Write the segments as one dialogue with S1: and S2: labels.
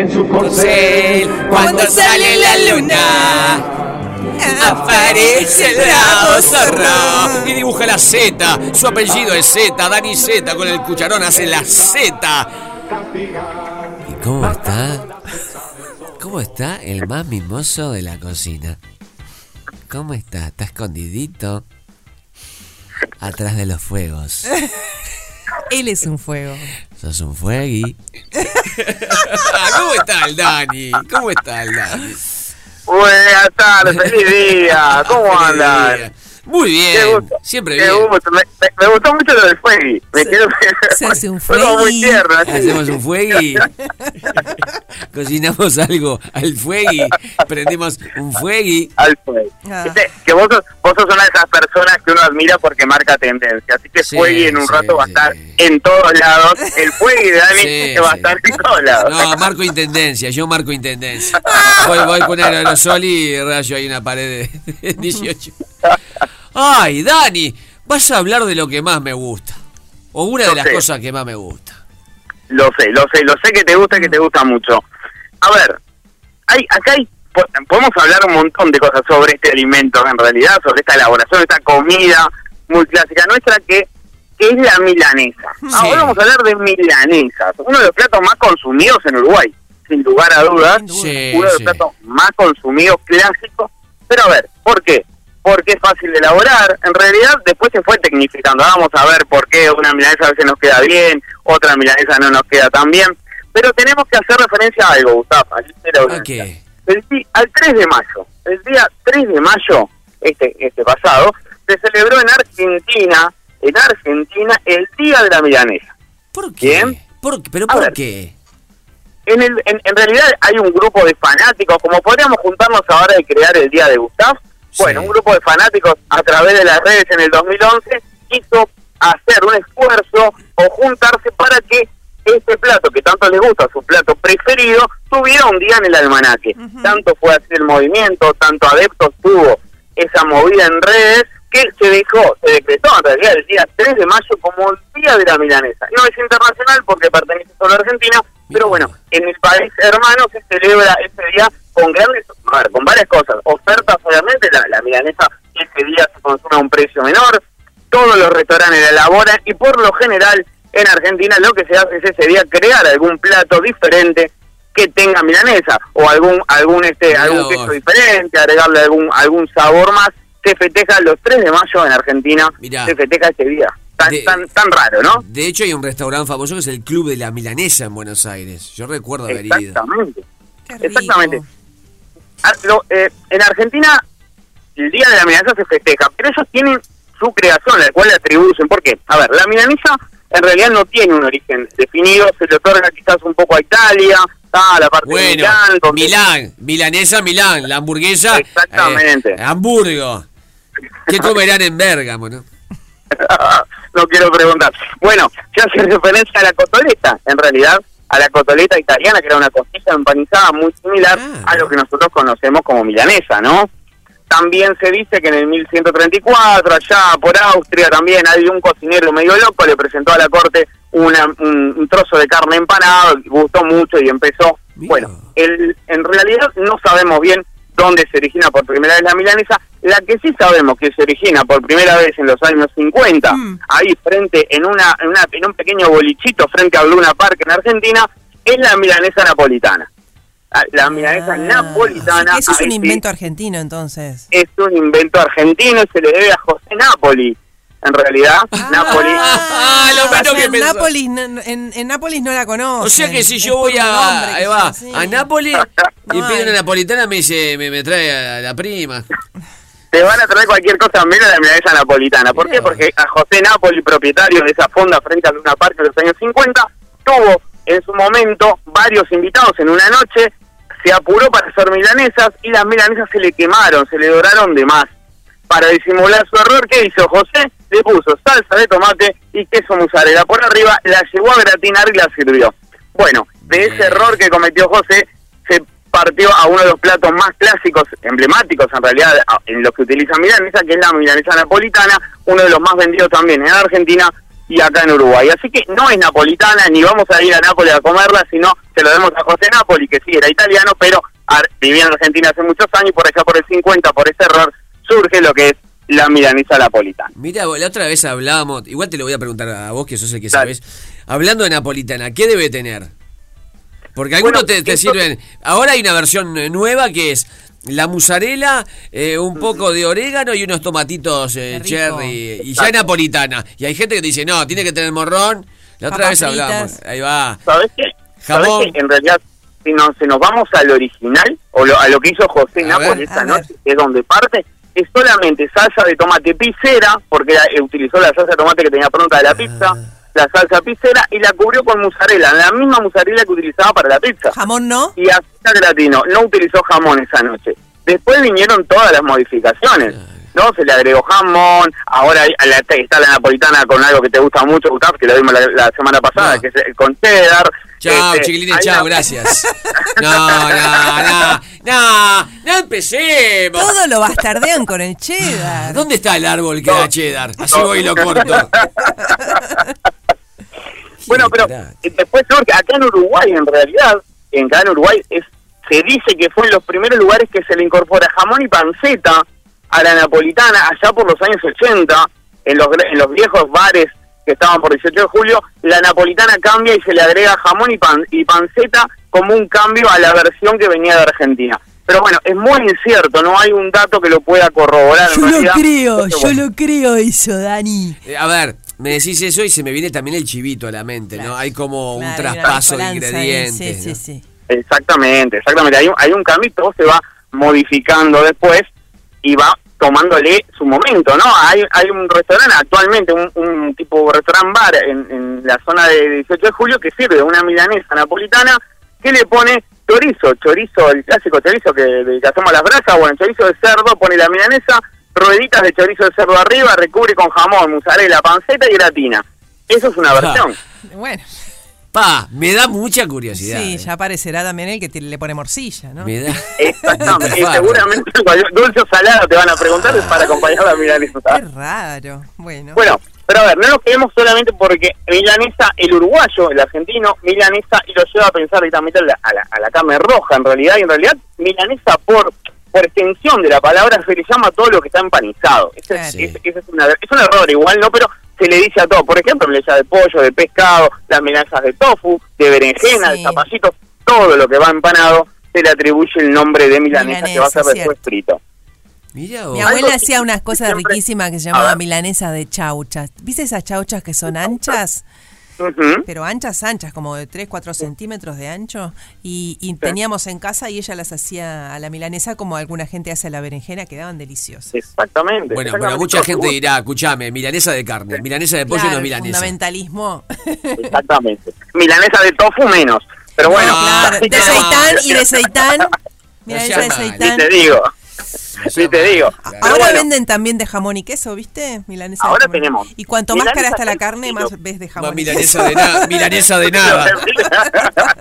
S1: en su corcel.
S2: Cuando sale la luna. Aparece el bravo zorro y dibuja la Z. Su apellido es Z, Dani Z. Con el cucharón hace la Z. ¿Y cómo está? ¿Cómo está el más mimoso de la cocina? ¿Cómo está? ¿Está escondidito? Atrás de los fuegos.
S3: Él es un fuego.
S2: Sos un fuegui. ¿Cómo está el Dani? ¿Cómo está el Dani?
S4: Buenas tardes, feliz día. ¿Cómo andan?
S2: Muy
S4: Qué
S2: bien,
S4: gusto,
S2: siempre
S4: qué
S2: bien.
S4: gusto. Me, me- me gustó mucho lo del fuegui. Me
S3: Se-
S4: quedo,
S3: se hace un
S4: muy
S3: fuegui.
S4: tierno.
S2: Hacemos un fuegui. Cocinamos algo al fuegui. Prendemos un fuegui.
S4: Al fuegui.
S3: Ah.
S4: Que vos sos, vos sos una de esas personas que uno admira porque marca tendencia. Así que
S2: Sí,
S4: fuegui en un
S2: sí,
S4: rato va a estar en todos lados. El fuegui de Dani va a estar en todos lados.
S2: No, marco intendencia, yo marco intendencia. Voy, voy con el aerosol y rayo ahí una pared de 18. Ay, Dani, vas a hablar de lo que más me gusta. O una de las
S4: sé.
S2: cosas que más me gusta.
S4: Lo sé, lo sé, lo sé que te gusta y que te gusta mucho. A ver, hay, acá hay, podemos hablar un montón de cosas sobre este alimento, en realidad, sobre esta elaboración, esta comida muy clásica nuestra que, que es la milanesa.
S2: Sí.
S4: Ahora vamos a hablar de milanesas, uno de los platos más consumidos en Uruguay, sin lugar a dudas.
S2: Sí,
S4: uno de los
S2: sí.
S4: platos más consumidos clásicos. Pero a ver, ¿por qué? Porque es fácil de elaborar. En realidad, después se fue tecnificando. Vamos a ver por qué una milanesa a veces nos queda bien, otra milanesa no nos queda tan bien. Pero tenemos que hacer referencia a algo, Gustavo. a
S2: ¿A
S4: decir.
S2: qué?
S4: El al 3 de mayo, el día 3 de mayo, este, este pasado, se celebró en Argentina, en Argentina, el Día de la Milanesa.
S2: ¿Por qué?
S4: Bien.
S2: ¿Por, ¿Pero
S4: A
S2: por
S4: ver.
S2: qué?
S4: En, el, en, en realidad hay un grupo de fanáticos, como podríamos juntarnos ahora y crear el Día de Gustav. Bueno, un grupo de fanáticos a través de las redes en el 2011 quiso hacer un esfuerzo o juntarse para que este plato que tanto les gusta, su plato preferido, tuviera un día en el almanaque. Tanto fue así el movimiento, tanto adeptos tuvo esa movida en redes que se dejó, se decretó en realidad el día 3 de mayo como el Día de la Milanesa. No es internacional porque pertenece solo a Argentina, pero bueno, en el país hermano se celebra ese día con grandes, a ver, con varias cosas. Ofertas, obviamente, la, la milanesa ese día se consume a un precio menor, todos los restaurantes la elaboran y por lo general en Argentina lo que se hace es ese día crear algún plato diferente que tenga milanesa o algún algún este algún
S2: vos.
S4: queso diferente, agregarle algún algún sabor más. Se festeja los 3 de mayo en Argentina,
S2: Mirá.
S4: se festeja ese día. Tan,
S2: De-
S4: tan, tan raro, ¿no?
S2: De hecho, hay un restaurante famoso que es el Club de la Milanesa en Buenos Aires. Yo recuerdo haber ido.
S4: Exactamente.
S3: Qué rico.
S4: Exactamente. Ah, eh, en Argentina el Día de la Milanesa se festeja, pero ellos tienen su creación, la cual le atribuyen. ¿Por qué? A ver, la milanesa en realidad no tiene un origen definido, se le otorga quizás un poco a Italia, a la parte de
S2: Bueno,
S4: Milán, donde-
S2: Milán, milanesa Milán, la hamburguesa.
S4: Exactamente.
S2: eh, Hamburgo. ¿Qué comerán en Bérgamo, no?
S4: no quiero preguntar. Bueno, se hace referencia a la cotoleta, en realidad, a la cotoleta italiana, que era una costilla empanizada muy similar
S2: Ah,
S4: a lo que nosotros conocemos como milanesa, ¿no? También se dice que en el 1134, allá por Austria, también hay un cocinero medio loco, le presentó a la corte una, un, un trozo de carne empanado, gustó mucho y empezó.
S2: Mira.
S4: Bueno, el, en realidad no sabemos bien dónde se origina por primera vez la milanesa. La que sí sabemos que se origina por primera vez en los años 50,
S3: Mm.
S4: ahí frente, en, una, en, una- en un pequeño bolichito frente a Luna Park en Argentina, es la milanesa napolitana. Ah, La milanesa
S3: Ah,
S4: napolitana.
S3: Eso es un
S4: sí,
S3: invento argentino, entonces.
S4: es un invento argentino y se le debe a José Napoli. En realidad, Napoli.
S2: Ah, lo menos
S3: o sea,
S2: que
S3: en,
S2: pensaba.
S3: Nápoles, no- en, en Nápoles no la conocen.
S2: O sea que si yo voy a, ahí va, a Nápoles y
S3: No
S2: pido una napolitana, me dice, me, me trae a la prima.
S4: te van a traer cualquier cosa menos la milanesa napolitana. ¿Por qué? Porque a José Napoli, propietario de esa fonda frente a Luna Park en los años 50, tuvo en su momento varios invitados en una noche, se apuró para hacer milanesas y las milanesas se le quemaron, se le doraron de más. Para disimular su error, ¿qué hizo José? Le puso salsa de tomate y queso mozzarella por arriba, la llevó a gratinar y la sirvió. Bueno, de ese error que cometió José, se partió a uno de los platos más clásicos, emblemáticos en realidad, en los que utilizan milanesa, que es la milanesa napolitana, uno de los más vendidos también en Argentina, y acá en Uruguay. Así que no es napolitana, ni vamos a ir a Nápoles a comerla, sino se lo demos a José Napoli, que sí era italiano, pero vivía en Argentina hace muchos años y por allá por el 50, por ese error, surge lo que es la milanesa napolitana.
S2: Mira, la otra vez hablábamos, igual te lo voy a preguntar a vos que sos el que
S4: Dale.
S2: sabes. Hablando de napolitana, ¿qué debe tener? Porque algunos
S4: Bueno,
S2: te, te
S4: esto-
S2: sirven. Ahora hay una versión nueva que es la mozzarella, eh, un poco de orégano y unos tomatitos eh, cherry. Y ya napolitana. Y hay gente que te dice, no, tiene que tener morrón. La otra
S3: Papas
S2: vez hablamos.
S3: fritas.
S2: Ahí va.
S4: ¿Sabes qué? ¿Sabes
S2: Jamón.
S4: qué? En realidad, si nos, si nos vamos al original, o lo- a lo que hizo José Nápoles
S2: ver.
S4: esa
S3: A
S4: noche,
S3: ver.
S4: que es donde parte, es solamente salsa de tomate pisera, porque eh, utilizó la salsa de tomate que tenía pronta de la pizza, la salsa pisera, y la cubrió con mozzarella, la misma mozzarella que utilizaba para la pizza.
S3: Jamón no.
S4: Y azúcar gratino, no utilizó jamón esa noche. Después vinieron todas las modificaciones. ¿no? Se le agregó jamón, ahora está la napolitana con algo que te gusta mucho, Gustavo, que lo vimos la, la semana pasada,
S2: No.
S4: que es el con cheddar.
S2: Chao,
S4: Este,
S2: chiquilines, chao,
S4: una-
S2: gracias. No, no, no, no, no empecemos.
S3: Todo lo bastardean con el cheddar.
S2: ¿Dónde está el árbol que
S4: No.
S2: da cheddar? Así
S4: No.
S2: voy y lo corto.
S4: Bueno, pero eh, después surge, acá en Uruguay, en realidad, en acá en Uruguay, es, se dice que fue en los primeros lugares que se le incorpora jamón y panceta a la napolitana, allá por los años 80, en los, gr- en los viejos bares que estaban por 18 de julio, la napolitana cambia y se le agrega jamón y, pan, y panceta como un cambio a la versión que venía de Argentina. Pero bueno, es muy incierto, no hay un dato que lo pueda corroborar. en realidad. Entonces, bueno,
S3: creo eso, Dani.
S2: Eh, A ver, me decís eso y se me viene también el chivito a la mente, ¿no? Hay como un
S3: Claro,
S2: traspaso de
S3: ahí,
S2: ingredientes.
S3: Sí,
S2: ¿no?
S3: sí, sí.
S4: Exactamente, exactamente. Hay un, hay un cambio y todo se va modificando después y va tomándole su momento, ¿no? Hay, hay un restaurante actualmente, un, un tipo restaurant bar en, en la zona de 18 de julio que sirve una milanesa napolitana que le pone chorizo, chorizo, el clásico chorizo que, de que hacemos a las brasas, bueno, chorizo de cerdo, pone la milanesa, rueditas de chorizo de cerdo arriba, recubre con jamón, mozzarella, panceta y gratina. Eso es una
S2: Ah.
S4: versión.
S3: Bueno,
S2: Pa, me da mucha curiosidad.
S3: sí,
S2: eh.
S3: ya aparecerá también el que te- le pone morcilla, ¿no?
S2: Me da.
S4: Exactamente. y seguramente cualquier dulce o salado te van a preguntar es para acompañar la milanesa.
S3: Qué raro. Bueno.
S4: Bueno, pero a ver, no nos quedemos solamente porque milanesa, el uruguayo, el argentino, milanesa, y lo lleva a pensar directamente a la, a la, a la carne roja en realidad, y en realidad milanesa por por extensión de la palabra se le llama a todo lo que está empanizado. Ese, es-
S3: Claro.
S4: una- es un error igual, ¿no? Pero se le dice a todo. Por ejemplo, de pollo, de pescado, las milanesas de tofu, de berenjena,
S3: Sí.
S4: de zapallitos, todo lo que va empanado se le atribuye el nombre de milanesa, que va a ser después frito.
S2: Mira
S3: Mi abuela hacía unas cosas
S4: siempre-
S3: riquísimas que se llamaban
S4: ver.
S3: milanesa de chauchas. ¿Viste esas chauchas que son anchas? Pero anchas, anchas, como de 3, 4 centímetros de ancho. Y, y teníamos en casa y ella las hacía a la milanesa como alguna gente hace a la berenjena, quedaban deliciosas.
S4: Exactamente.
S2: Bueno, pero mucha gente dirá, escuchame, milanesa de carne, milanesa de pollo no
S3: Claro,
S2: es milanesa.
S3: fundamentalismo.
S4: Exactamente. Milanesa de tofu menos. Pero bueno,
S3: claro, de
S2: no.
S3: seitán y de. Milanesa seitán.
S4: te digo.
S2: No
S4: Sí te digo.
S2: Claro.
S4: Pero
S3: Ahora
S4: bueno,
S3: venden también de jamón y queso, ¿viste? Milanesa de
S4: Ahora
S3: jamón.
S4: tenemos
S3: Y cuanto más cara está la
S4: de
S3: carne, más ves de jamón.
S2: Más
S3: y
S2: milanesa
S3: queso.
S2: de nada, milanesa de nada.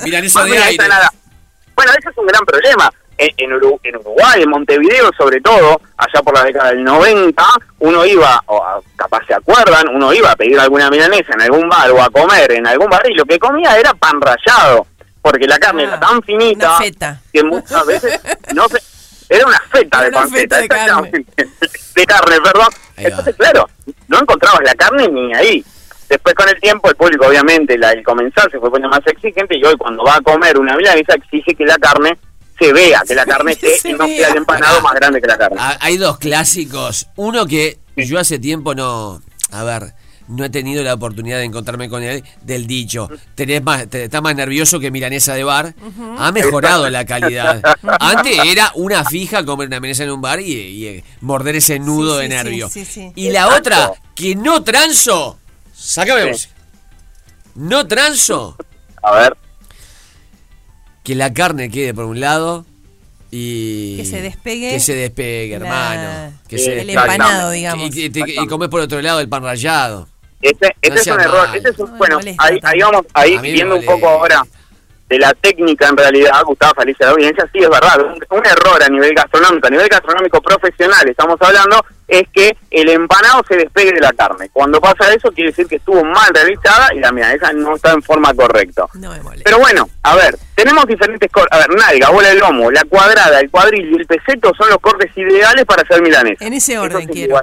S2: Milanesa de aire.
S4: nada. Bueno, ese es un gran problema. En, en Uru- en Uruguay, en Montevideo sobre todo, allá por la década del 90, uno iba, o capaz se acuerdan, uno iba a pedir alguna milanesa en algún bar o a comer en algún bar y lo que comía era pan rallado, porque la carne
S3: Ah,
S4: era tan finita que muchas veces no se, era una feta
S3: Era
S4: de
S3: una
S4: panceta,
S3: feta de carne.
S4: exactamente. de carne, perdón. Entonces, claro, no encontrabas la carne ni ahí. Después con el tiempo el público obviamente la, el comensal se fue poniendo más exigente y hoy cuando va a comer una milanesa exige que la carne se vea, que la carne esté
S3: se
S4: y no sea el empanado más grande que la carne.
S2: Ah, Hay dos clásicos. Uno que yo hace tiempo no. A ver, no he tenido la oportunidad de encontrarme con él. Del dicho, tenés más, te- estás más nervioso que milanesa de bar. Ha mejorado la calidad. Antes era una fija comer una milanesa en un bar y, y, eh, morder ese nudo
S3: Sí,
S2: de nervio.
S3: sí.
S2: Y la otra, que no transo. Sácame. No transo.
S4: A ver,
S2: que la carne quede por un lado y
S3: Que se despegue
S2: que se despegue
S3: la-
S2: hermano que se
S3: El empanado, digamos.
S2: y, y, y- y comes por otro lado el pan rallado
S4: ese, ese
S2: No
S4: es un error. Ese es un-
S3: No
S4: bueno,
S3: molesta
S4: ahí, ahí vamos, ahí viendo un poco ahora de la técnica en realidad, Gustavo Felicia la audiencia, sí es verdad, un, un, error a nivel gastronómico, a nivel gastronómico profesional, estamos hablando, es que el empanado se despegue de la carne. Cuando pasa eso quiere decir que estuvo mal realizada y la milanesa no está en forma correcta.
S3: No me molesta.
S4: Pero bueno, a ver, tenemos diferentes cortes, a ver, nalga, bola de lomo, la cuadrada, el cuadril y el peseto son los cortes ideales para hacer milanesa.
S3: En ese orden quiero.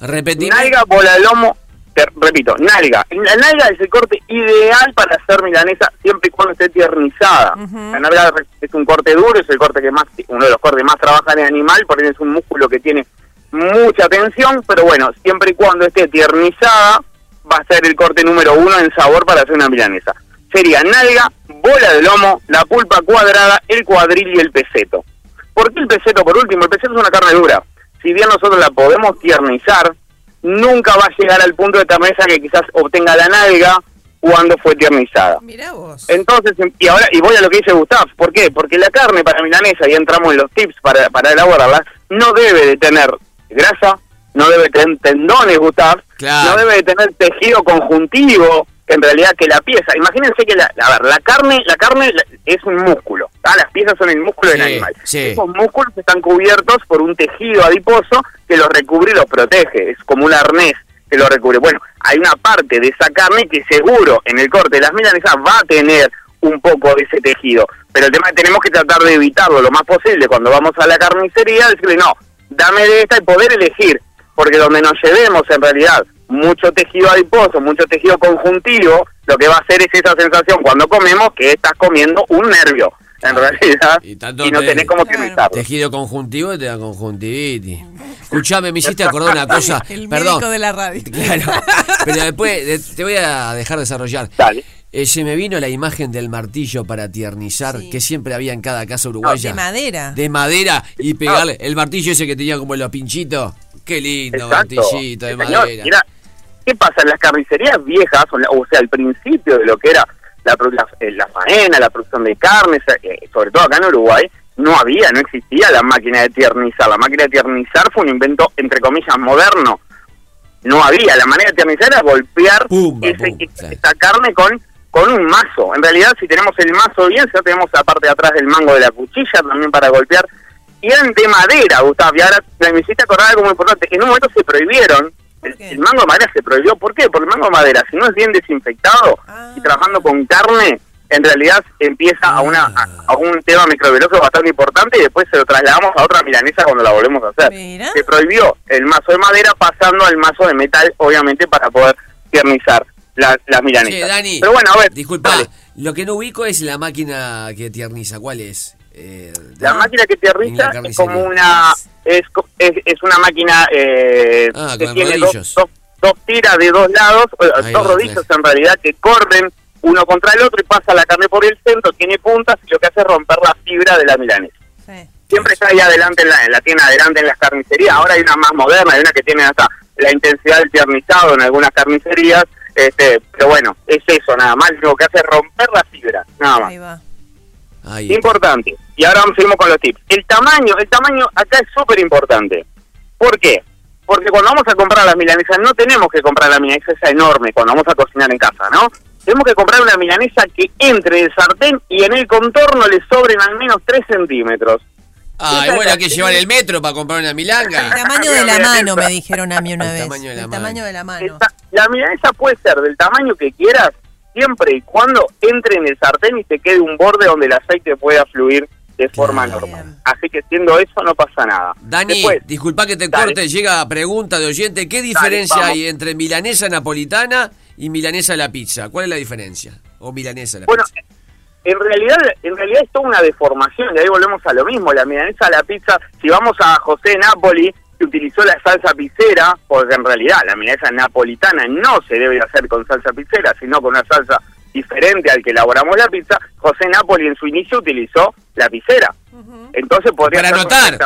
S2: Repetime.
S4: Nalga, bola de lomo, te repito, nalga. La nalga es el corte ideal para hacer milanesa siempre y cuando esté tiernizada.
S3: Ujú.
S4: La nalga es un corte duro, es el corte que más, uno de los cortes más trabaja en el animal, porque es un músculo que tiene mucha tensión, pero bueno, siempre y cuando esté tiernizada, va a ser el corte número uno en sabor para hacer una milanesa. Sería nalga, bola de lomo, la pulpa cuadrada, el cuadril y el peseto. ¿Por qué el peseto por último? El peseto es una carne dura. Si bien nosotros la podemos tiernizar, nunca va a llegar al punto de terneza que quizás obtenga la nalga cuando fue tiernizada.
S3: Mirá vos.
S4: Entonces, y ahora y voy a lo que dice Gustav, ¿por qué? Porque la carne para milanesa, y entramos en los tips para, para elaborarla, no debe de tener grasa, no debe tener tendones, Gustav,
S2: Claro.
S4: no debe de tener tejido conjuntivo, en realidad que la pieza, imagínense que la, a ver, la carne, la carne es un músculo, ¿tá? las piezas son el músculo del animal.
S2: sí.
S4: Esos músculos están cubiertos por un tejido adiposo que los recubre y los protege, es como un arnés que lo recubre. Bueno, hay una parte de esa carne que seguro en el corte de las milanesas va a tener un poco de ese tejido, pero el tema es que tenemos que tratar de evitarlo lo más posible cuando vamos a la carnicería, decirle no, dame de esta y poder elegir, porque donde nos llevemos en realidad mucho tejido adiposo, mucho tejido conjuntivo, lo que va a hacer es esa sensación cuando comemos que estás comiendo un nervio, en realidad,
S2: Y
S4: no
S2: te-
S4: tenés cómo
S3: Claro.
S4: utilizarlo.
S2: Tejido conjuntivo y te da conjuntivitis. Escuchame, me hiciste acordar una cosa.
S3: El
S2: Perdón.
S3: médico de la radio.
S2: Claro. Pero después de- te voy a dejar desarrollar.
S4: Dale.
S2: Eh, se me vino la imagen del martillo para tiernizar
S3: Sí.
S2: que siempre había en cada casa uruguaya.
S3: De madera.
S2: De madera y pegarle el martillo ese que tenía como los pinchitos. Qué lindo
S4: Exacto.
S2: martillito de
S4: Sí, señor.
S2: madera.
S4: Mira, ¿qué pasa? En las carnicerías viejas, o, sea, al principio de lo que era la, eh, la faena, la producción de carnes, eh, sobre todo acá en Uruguay, no había, no existía la máquina de tiernizar. La máquina de tiernizar fue un invento, entre comillas, moderno. No había. La manera de tiernizar era golpear ese-
S2: pum,
S4: esa carne con con un mazo. En realidad, si tenemos el mazo bien, ya tenemos la parte de atrás del mango de la cuchilla también para golpear. Y eran de madera, Gustavo. Y ahora me hiciste acordar algo muy importante. En un momento se prohibieron. El, mango de madera se prohibió. ¿Por qué? Porque el mango de madera, si no es bien desinfectado
S3: Ah.
S4: y trabajando con carne, en realidad empieza a, una, a, a un tema microbiológico bastante importante y después se lo trasladamos a otra milanesa cuando la volvemos a hacer.
S3: Mira.
S4: Se prohibió el mazo de madera pasando al mazo de metal, obviamente, para poder tiernizar la- las milanesas.
S2: Che, Dani,
S4: Pero bueno, a ver,
S2: disculpa, lo que no ubico es la máquina que tierniza. ¿Cuál es? Eh,
S4: La máquina que tierniza es como una es, es, es una máquina eh,
S2: Ah,
S4: que tiene dos, dos, dos tiras de dos lados,
S2: Ahí
S4: dos
S2: va,
S4: rodillos
S2: claro.
S4: en realidad que corren uno contra el otro y pasa la carne por el centro, tiene puntas y lo que hace es romper la fibra de la milanesa.
S3: Sí.
S4: Siempre está ahí adelante, en la, en la tiene adelante en las carnicerías. Ahora hay una más moderna, hay una que tiene hasta la intensidad del tiernizado en algunas carnicerías. Este, pero bueno, es eso nada más. Lo que hace es romper la fibra, nada más.
S3: Ahí va.
S2: ahí.
S4: Importante. Y ahora vamos seguimos con los tips. El tamaño, el tamaño acá es súper importante. ¿Por qué? Porque cuando vamos a comprar las milanesas, no tenemos que comprar la milanesa esa enorme cuando vamos a cocinar en casa, ¿no? Tenemos que comprar una milanesa que entre en el sartén y en el contorno le sobren al menos 3 centímetros.
S2: Ah, y bueno, hay que llevar el metro para comprar una
S3: El
S2: milanga.
S3: tamaño de la mano, me dijeron a mí una
S2: El
S3: vez.
S2: tamaño de la
S3: El
S2: mano.
S3: tamaño de la mano.
S4: Esta- la milanesa puede ser del tamaño que quieras, siempre y cuando entre en el sartén y te quede un borde donde el aceite pueda fluir de forma
S2: Claro.
S4: normal. Así que siendo eso no pasa nada.
S2: Dani,
S4: Después,
S2: disculpa que te
S4: Dale.
S2: corte, llega pregunta de oyente. ¿Qué diferencia hay entre milanesa napolitana y milanesa a la pizza? ¿Cuál es la diferencia? O milanesa a la
S4: Bueno,
S2: pizza.
S4: en realidad, en realidad es toda una deformación, y ahí volvemos a lo mismo, la milanesa a la pizza, si vamos a José Napoli, que utilizó la salsa pizzera, porque en realidad la milanesa napolitana no se debe hacer con salsa pizzera, sino con una salsa diferente al que elaboramos la pizza, José Napoli en su inicio utilizó la pizzera. Entonces podría
S2: Para
S4: ser
S2: anotar.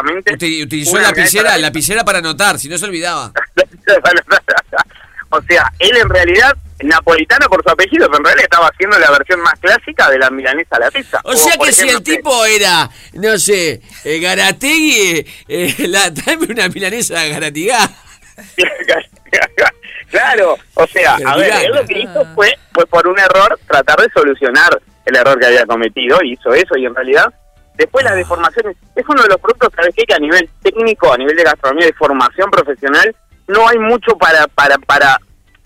S2: Utilizó la
S4: milanesa a
S2: lapicera,
S4: la
S2: la lapicera para anotar, si no se olvidaba.
S4: o sea, él en realidad, napolitano por su apellido, pero en realidad estaba haciendo la versión más clásica de la milanesa a la pizza.
S2: O sea que si el tipo era, no sé, eh, Garategui, eh, la, tráeme una milanesa de Garatigá.
S4: claro, o sea, a ver, él lo que hizo fue, fue por un error tratar de solucionar el error que había cometido, hizo eso y en realidad después las deformaciones, es uno de los productos, ¿sabes qué? Que a nivel técnico, a nivel de gastronomía, de formación profesional, no hay mucho para, para, para,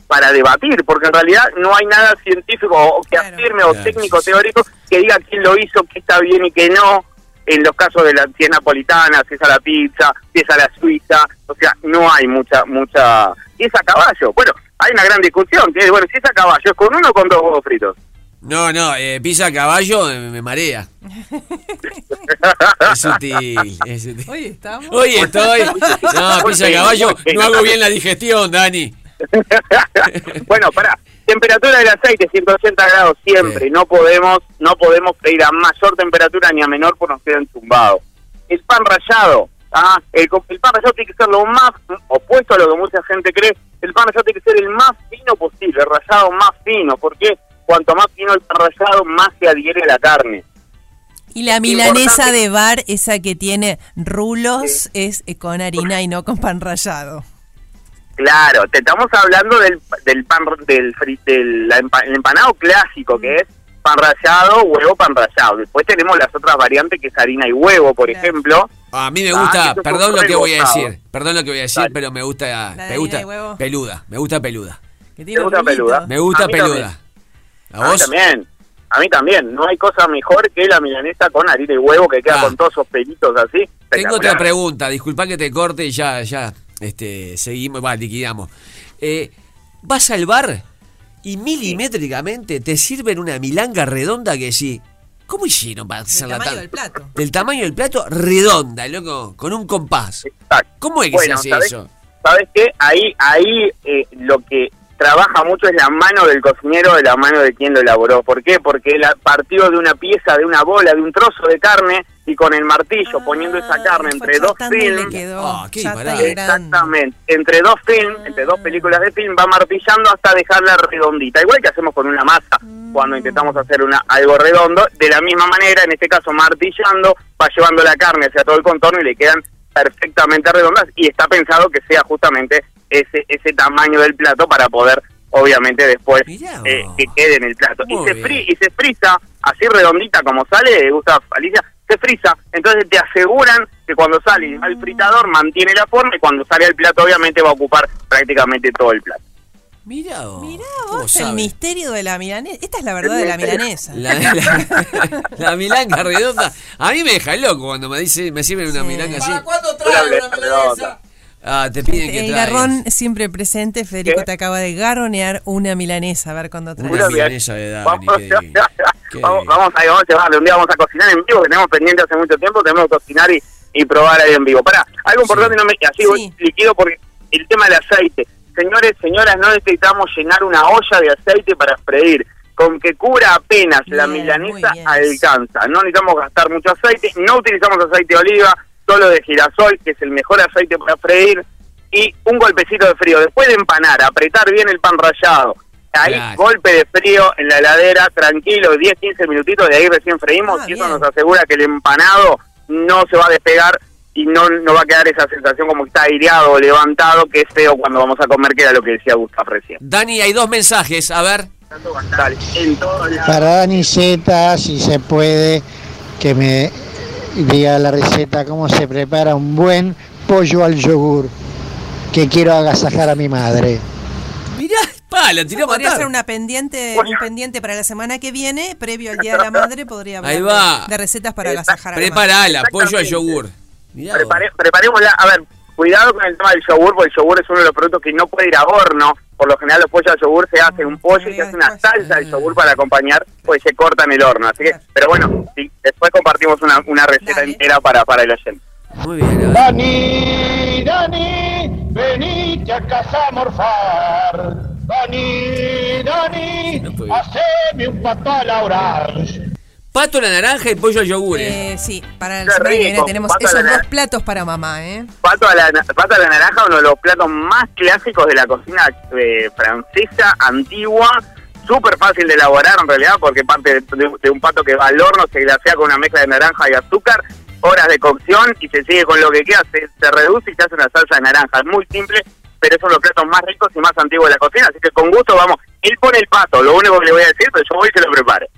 S4: para debatir, porque en realidad no hay nada científico o que
S3: Claro.
S4: afirme o
S2: Claro,
S4: técnico
S2: sí.
S4: teórico que diga quién lo hizo, qué está bien y qué no, en los casos de la si es napolitana, si es a la pizza, si es a la suiza, o sea, no hay mucha, mucha... Y es a caballo, bueno, hay una gran discusión, que es, bueno, si es a caballo, ¿es con uno o con dos huevos fritos?
S2: No, no, eh, pisa a caballo eh, me marea. Es sutil, es sutil.
S3: Hoy estamos.
S2: Hoy estoy. No, pisa a caballo, no hago bien la digestión, Dani.
S4: bueno, pará. Temperatura del aceite 180 grados siempre.
S2: Sí.
S4: No podemos no podemos pedir a mayor temperatura ni a menor porque nos queda enzumbado. El pan rallado, ah, el, co- el pan rallado tiene que ser lo más opuesto a lo que mucha gente cree. El pan rallado tiene que ser el más fino posible, el rallado más fino, porque cuanto más fino el pan rallado, más se adhiere a la carne.
S3: Y la milanesa
S4: Importante.
S3: de bar, esa que tiene rulos, es eh, con harina y no con pan rallado.
S4: Claro, te estamos hablando del, del pan del, fri- del la empa- el empanado clásico que es pan rallado, huevo, pan rallado. Después tenemos las otras variantes que es harina y huevo, por
S3: Claro.
S4: ejemplo.
S2: A mí me
S4: Ah,
S2: gusta, perdón lo que voy a decir, perdón lo que voy a decir,
S4: Dale.
S2: pero me gusta, me
S3: harina
S2: gusta
S3: y huevo.
S2: peluda, me gusta peluda.
S3: Que
S4: ¿Te gusta
S3: rulito.
S4: peluda?
S2: Me gusta
S4: A
S2: peluda. ¿A
S4: A mí
S2: vos?
S4: también. A mí también. No hay cosa mejor que la milanesa con harina y huevo que queda
S2: Ah.
S4: con todos esos pelitos así.
S2: Tengo otra pregunta, disculpa que te corte y ya, ya, este, seguimos, va, liquidamos. Eh, vas al bar y milimétricamente te sirven una milanga redonda que sí. ¿Cómo hicieron para
S3: Del
S2: hacerla
S3: tamaño
S2: tan-
S3: del plato.
S2: Del tamaño del plato, redonda, loco, con un compás.
S4: Exacto.
S2: ¿Cómo es que
S4: Bueno,
S2: se hace
S4: ¿sabés?
S2: eso?
S4: ¿Sabes qué? Ahí, ahí eh, lo que trabaja mucho es la mano del cocinero, de la mano de quien lo elaboró. ¿Por qué? Porque él partió de una pieza, de una bola, de un trozo de carne y con el martillo poniendo esa carne
S3: Ah,
S4: entre dos films.
S3: quedó
S2: Ah.
S4: Exactamente, entre dos films, entre dos películas de film, va martillando hasta dejarla redondita, igual que hacemos con una masa cuando intentamos hacer una algo redondo, de la misma manera, en este caso martillando, va llevando la carne hacia todo el contorno y le quedan perfectamente redondas y está pensado que sea justamente ese ese tamaño del plato para poder obviamente después eh, que quede en el plato y se fri y se frisa así redondita como sale gusta Alicia se frisa entonces te aseguran que cuando sale al fritador mantiene la forma y cuando sale al plato obviamente va a ocupar prácticamente todo el plato
S2: Mirá vos.
S3: Mirá
S2: ¿cómo
S3: vos el
S2: sabe?
S3: misterio de la milanesa. Esta es la verdad de la milanesa.
S2: La, la- la milanga redonda. A mí me deja loco cuando me dice, me sirven una
S3: Sí.
S2: milanga así.
S1: cuándo
S4: trae una milanesa?
S2: Ah, te piden que
S3: el
S2: traigas.
S3: garrón siempre presente. Federico
S4: ¿Qué?
S3: te acaba de garronear una milanesa. A ver cuándo traes.
S2: Una milanesa de Dani,
S4: vamos,
S2: qué divino. Qué
S4: vamos,
S2: divino.
S4: vamos a, vamos a llevarle un día vamos a cocinar en vivo que tenemos pendiente hace mucho tiempo tenemos que cocinar y, y probar ahí en vivo para algo importante no me así voy
S3: Sí.
S4: liquido porque el tema del aceite señores señoras no necesitamos llenar una olla de aceite para freír con que cubra apenas la milanesa alcanza no necesitamos gastar mucho aceite no utilizamos aceite de oliva solo de girasol que es el mejor aceite para freír y un golpecito de frío después de empanar apretar bien el pan rallado Ahí,
S2: Claro.
S4: golpe de frío en la heladera, tranquilo, 10, 15 minutitos, de ahí recién freímos
S3: Ah,
S4: y eso
S3: bien.
S4: nos asegura que el empanado no se va a despegar y no, no va a quedar esa sensación como que está aireado o levantado, que es feo cuando vamos a comer, que era lo que decía Gustavo recién.
S2: Dani, hay dos mensajes. A ver.
S4: Dale.
S5: Para Dani Z, si se puede, que me diga la receta, cómo se prepara un buen pollo al yogur, que quiero agasajar a mi madre.
S2: Mirá, pa, la tiró a
S3: Podría
S2: matar.
S3: ser una pendiente, un pendiente para la semana que viene, previo al Día de la Madre, podría hablar
S2: Ahí va.
S3: de, recetas para agasajar a la madre.
S2: Preparala, pollo al yogur. Mirá.
S4: Prepare- preparémosla, a ver, cuidado con el tema del yogur, porque el yogur es uno de los productos que no puede ir a horno. Por lo general los pollos al yogur se hace un pollo y se hace una salsa de yogur para acompañar, pues se corta en el horno. Así que, pero bueno, sí, después compartimos una, una receta
S3: Dale.
S4: entera para, para el oyente.
S2: Muy bien.
S1: Dani, Dani, venite a casa a morfar. Dani, Dani,
S2: No puedo.
S1: haceme un pato a la orange.
S2: Pato a la naranja y pollo al yogur. eh.
S3: Eh, sí, para el semana que viene tenemos esos dos platos para mamá, ¿eh?
S4: Pato a la, pato a la naranja, uno de los platos más clásicos de la cocina eh, francesa, antigua, súper fácil de elaborar en realidad, porque parte de, de- de un pato que va al horno, se glasea con una mezcla de naranja y azúcar, horas de cocción y se sigue con lo que queda, se, se reduce y se hace una salsa de naranja. Es muy simple, pero es uno de los platos más ricos y más antiguos de la cocina, así que con gusto vamos. Él pone el pato, lo único que le voy a decir, pero yo voy y se lo prepare.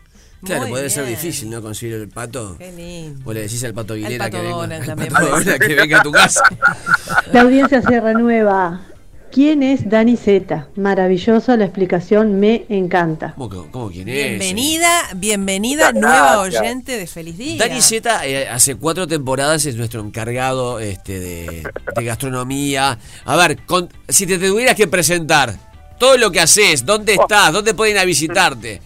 S2: Claro,
S3: Muy
S2: puede ser difícil, ¿no? Conseguir el pato.
S3: Qué lindo.
S2: O le decís al pato Aguilera
S3: Pato
S2: que venga, al
S3: también
S2: pato que venga a tu casa.
S6: La audiencia Sierra Nueva. ¿Quién es Dani Z? Maravilloso, la explicación me encanta.
S2: ¿Cómo, quién es?
S3: Bienvenida, bienvenida, nueva oyente de Feliz Día.
S2: Dani Z eh, hace cuatro temporadas es nuestro encargado este, de, de gastronomía. A ver, con- si te tuvieras que presentar todo lo que haces, dónde estás, dónde pueden ir a visitarte.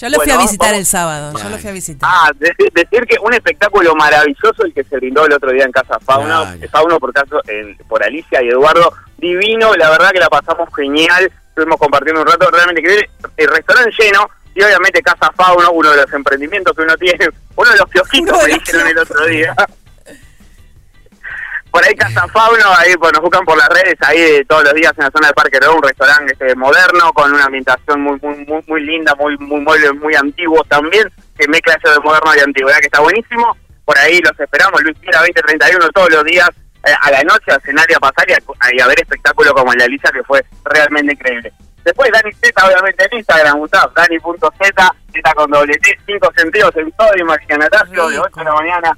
S3: Yo lo fui a visitar
S4: vamos-
S3: el sábado, yo lo fui a visitar.
S4: Ah, de- decir que un espectáculo maravilloso el que se brindó el otro día en Casa Fauno,
S2: Claro.
S4: Fauno por caso en- por Alicia y Eduardo, divino, la verdad que la pasamos genial, estuvimos compartiendo un rato realmente increíble, el restaurante lleno y obviamente Casa Fauno, uno de los emprendimientos que uno tiene, uno de los kiosquitos me dijeron el otro día. Por ahí Casa Fauno, ahí pues, nos buscan por las redes, ahí todos los días en la zona del Parque Rodó, un restaurante este, moderno, con una ambientación muy muy muy, muy linda, muy muy muebles muy antiguos también, que mezcla eso de moderno y antigüedad, que está buenísimo. Por ahí los esperamos, Luis Piera 2031 todos los días, eh, a la noche, a pasar y a, y a ver espectáculos como el de Alicia, que fue realmente increíble. Después Dani Z, obviamente en Instagram, Gustavo, Dani.z, Z con doble T, cinco sentidos en todo, imaginatario, de 8 de la mañana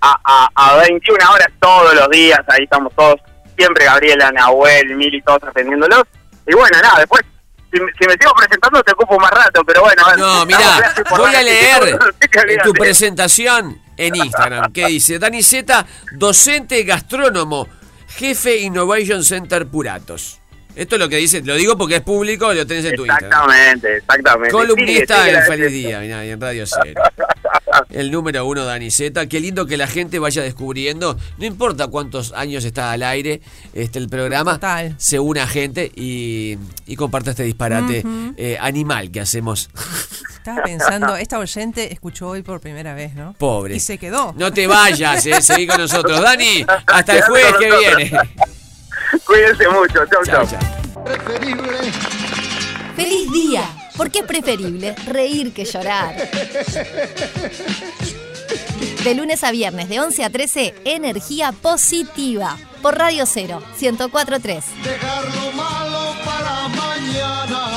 S4: a, a, a 21 horas todos los días, ahí estamos todos, siempre Gabriela, Nahuel, Mili, todos atendiéndolos. Y bueno, nada, después, si, me- si me sigo presentando te ocupo más rato, pero bueno.
S2: No, mira, voy a leer en tu presentación en Instagram que dice Dani Z, docente gastrónomo, jefe Innovation Center Puratos. Esto es lo que dice, lo digo porque es público, lo tenés en tu Instagram.
S4: Exactamente, exactamente.
S2: Columnista
S4: sigue
S2: en Feliz Día, mirá, y en Radio Cero. El número uno, Dani Z. Qué lindo que la gente vaya descubriendo. No importa cuántos años está al aire este el programa.
S3: Total.
S2: Se una gente y, y comparte este disparate eh, animal que hacemos.
S3: Estaba pensando, esta oyente escuchó hoy por primera vez, ¿no?
S2: Pobre.
S3: Y se quedó.
S2: No te vayas, eh, seguí con nosotros. Dani, hasta el jueves que viene.
S4: Cuídense mucho. Chau, chau.
S2: Preferible.
S7: Feliz día. Porque es preferible reír que llorar. De lunes a viernes, de 11 a 13, energía positiva. Por Radio Cero, 1043.
S1: Dejar lo malo para mañana.